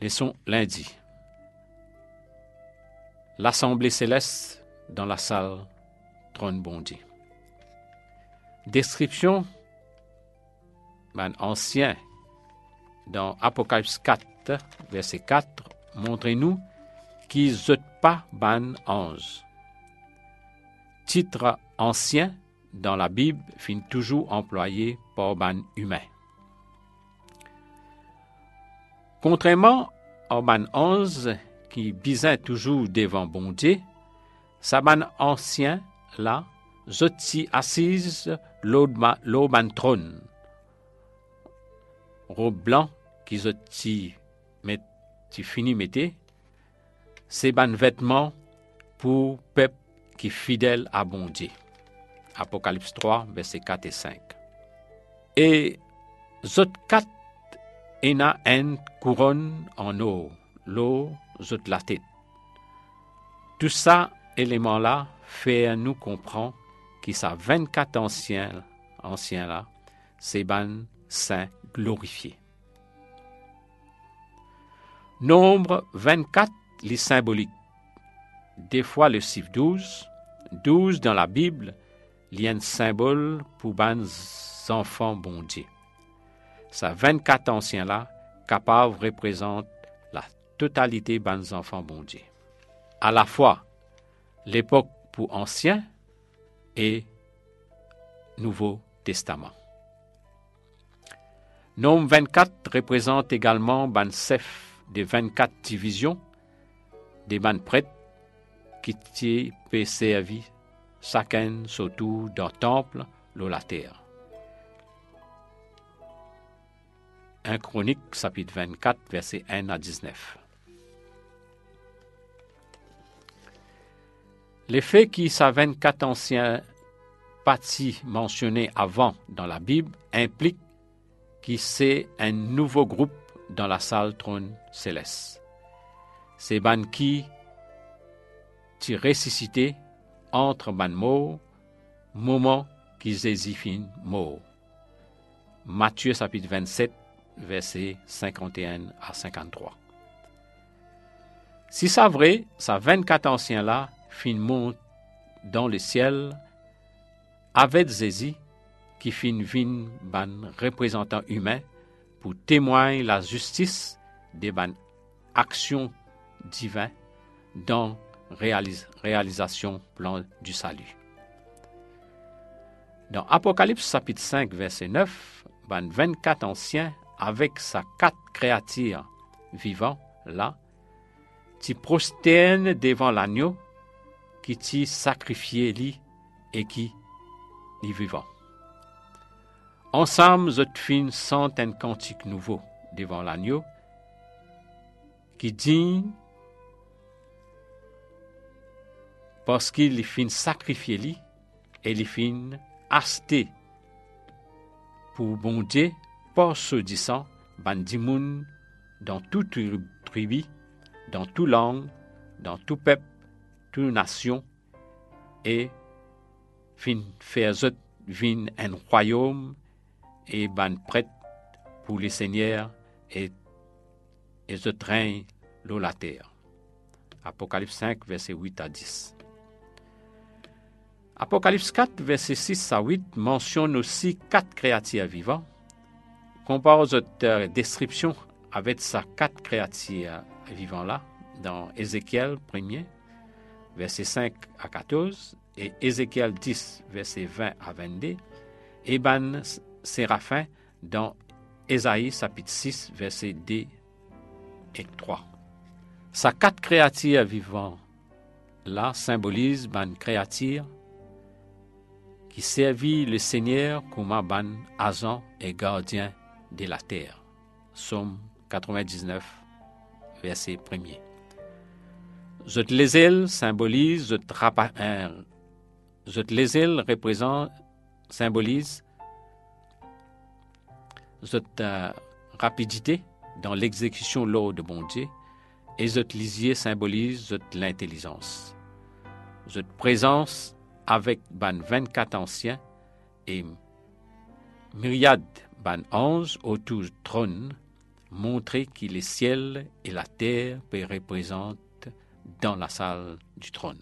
Leçon lundi. L'Assemblée céleste dans la salle trône bondi. Description ben, ancien dans Apocalypse 4, verset 4, montrez-nous qui zot pas ban ange. Titre ancien dans la Bible fin toujours employé par ban humain. Contrairement au ban 11 qui bisait toujours devant bon Dieu, sa ban ancien là, zoti assise l'eau ban trône. Robe blanc qui zoti fini c'est ban vêtements pour peuple qui fidèle à bon. Apocalypse 3, versets 4 et 5. Et zot 4 ena une couronne en eau, l'eau tête. Tout ça, élément-là, fait nous comprendre qu'il ça 24 anciens, anciens là, c'est ban saints glorifiés. Nombre 24, les symboliques. Des fois le chiffre 12. 12 dans la Bible, il y symbole pour ban enfants bon. Ces 24 anciens-là, capables représentent la totalité des enfants bon. À la fois l'époque pour ancien et Nouveau Testament. Nombre 24 représente également ban des 24 divisions des ban prêtres qui peut servir chacun surtout dans le temple, la terre. 1 Chronique, chapitre 24, versets 1 à 19. Les faits qui sa 24 anciens partis mentionnés avant dans la Bible impliquent que c'est un nouveau groupe dans la salle trône céleste. C'est ban qui ressuscité entre ban mort, moment qu'ils hésifin mort. Matthieu chapitre 27, versets 51 à 53. Si ça vrai, ça 24 anciens-là fin montent dans le ciel avec Zézi qui fin vin ban représentant humain pour témoigner la justice des ban actions divines dans réalis réalisation plan du salut. Dans Apocalypse chapitre 5 verset 9, ban 24 anciens avec sa quatre créatures vivantes là, tu prosternes devant l'agneau qui t'y sacrifié et qui est vivant. Ensemble, je fin sont un cantique nouveau devant l'agneau qui dit parce qu'il fin sacrifié et il fin acheté pour bon Dieu par ce disant, bandimoun dans toute tribu, dans toute langue, dans tout peuple, toute nation, et fin faire vin un royaume et ban prête pour les seigneurs et, et je train l'eau la terre. Apocalypse 5, verset 8 à 10. Apocalypse 4, verset 6 à 8 mentionne aussi quatre créatures vivantes compare aux description avec sa quatre créatures vivant là, dans Ézéchiel 1er, verset 5 à 14, et Ézéchiel 10, verset 20 à 22, et Ban Séraphin dans Ésaïe chapitre 6, verset 2 et 3. Sa quatre créatures vivant là symbolise ban créature qui servit le Seigneur comme un ban agent et gardien de la terre. Somme 99, verset 1er. Zot les ailes symbolise, zot, les ailes représente, symbolise rapidité dans l'exécution l'eau de bon Dieu et zot lisier symbolise l'intelligence. Zot présence avec ban 24 anciens et myriades ban ange autour du trône montrer que les ciels et la terre représentent dans la salle du trône.